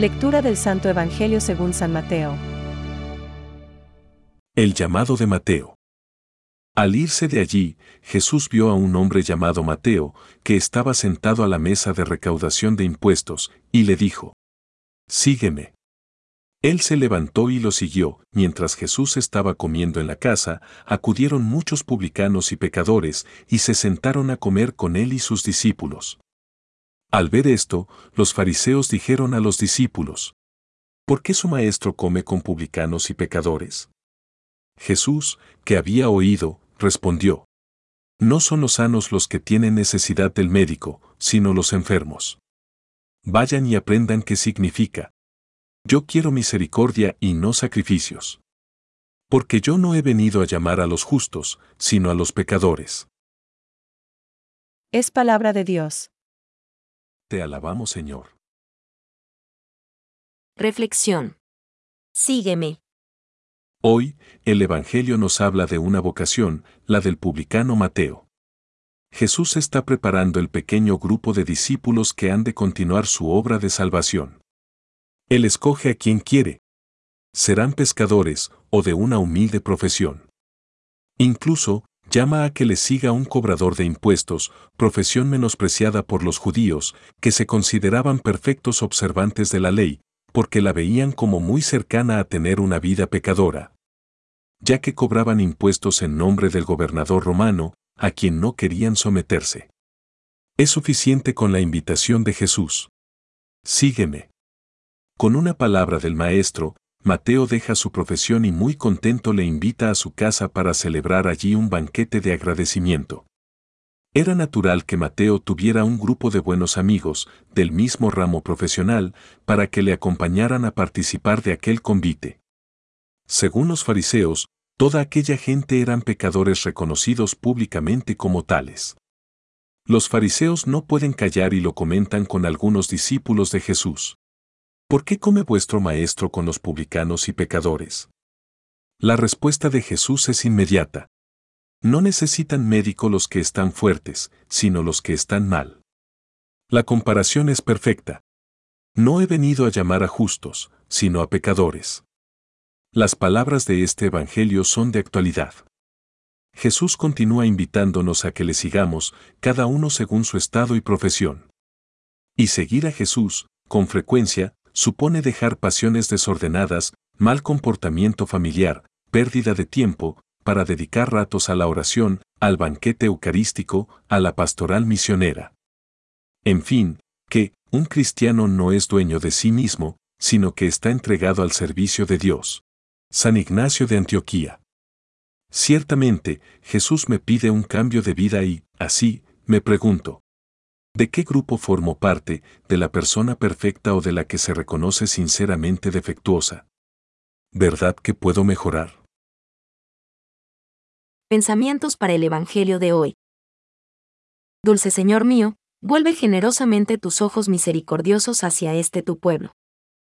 Lectura del Santo Evangelio según San Mateo. El llamado de Mateo. Al irse de allí, Jesús vio a un hombre llamado Mateo, que estaba sentado a la mesa de recaudación de impuestos, y le dijo, Sígueme. Él se levantó y lo siguió. Mientras Jesús estaba comiendo en la casa, acudieron muchos publicanos y pecadores, y se sentaron a comer con él y sus discípulos. Al ver esto, los fariseos dijeron a los discípulos, ¿por qué su maestro come con publicanos y pecadores? Jesús, que había oído, respondió, No son los sanos los que tienen necesidad del médico, sino los enfermos. Vayan y aprendan qué significa. Yo quiero misericordia y no sacrificios. Porque yo no he venido a llamar a los justos, sino a los pecadores. Es palabra de Dios. Te alabamos, Señor. Reflexión. Sígueme. Hoy, el Evangelio nos habla de una vocación, la del publicano Mateo. Jesús está preparando el pequeño grupo de discípulos que han de continuar su obra de salvación. Él escoge a quien quiere. Serán pescadores o de una humilde profesión. Incluso, llama a que le siga un cobrador de impuestos, profesión menospreciada por los judíos, que se consideraban perfectos observantes de la ley, porque la veían como muy cercana a tener una vida pecadora. Ya que cobraban impuestos en nombre del gobernador romano, a quien no querían someterse. Es suficiente con la invitación de Jesús. Sígueme. Con una palabra del Maestro, Mateo deja su profesión y muy contento le invita a su casa para celebrar allí un banquete de agradecimiento. Era natural que Mateo tuviera un grupo de buenos amigos, del mismo ramo profesional, para que le acompañaran a participar de aquel convite. Según los fariseos, toda aquella gente eran pecadores reconocidos públicamente como tales. Los fariseos no pueden callar y lo comentan con algunos discípulos de Jesús. ¿Por qué come vuestro maestro con los publicanos y pecadores? La respuesta de Jesús es inmediata. No necesitan médico los que están fuertes, sino los que están mal. La comparación es perfecta. No he venido a llamar a justos, sino a pecadores. Las palabras de este Evangelio son de actualidad. Jesús continúa invitándonos a que le sigamos, cada uno según su estado y profesión. Y seguir a Jesús, con frecuencia, supone dejar pasiones desordenadas, mal comportamiento familiar, pérdida de tiempo, para dedicar ratos a la oración, al banquete eucarístico, a la pastoral misionera. En fin, que, un cristiano no es dueño de sí mismo, sino que está entregado al servicio de Dios. San Ignacio de Antioquía. Ciertamente, Jesús me pide un cambio de vida y, así, me pregunto, ¿De qué grupo formo parte, de la persona perfecta o de la que se reconoce sinceramente defectuosa? ¿Verdad que puedo mejorar? Pensamientos para el Evangelio de hoy. Dulce Señor mío, vuelve generosamente tus ojos misericordiosos hacia este tu pueblo.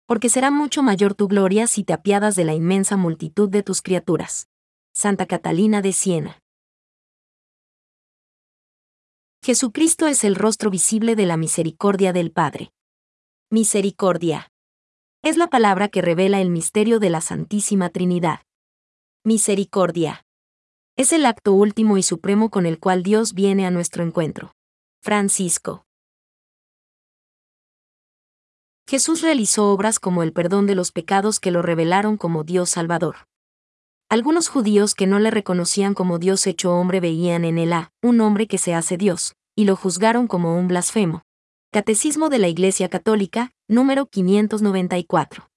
Porque será mucho mayor tu gloria si te apiadas de la inmensa multitud de tus criaturas. Santa Catalina de Siena. Jesucristo es el rostro visible de la misericordia del Padre. Misericordia. Es la palabra que revela el misterio de la Santísima Trinidad. Misericordia. Es el acto último y supremo con el cual Dios viene a nuestro encuentro. Francisco. Jesús realizó obras como el perdón de los pecados que lo revelaron como Dios Salvador. Algunos judíos que no le reconocían como Dios hecho hombre veían en él a un hombre que se hace Dios, y lo juzgaron como un blasfemo. Catecismo de la Iglesia Católica, número 594.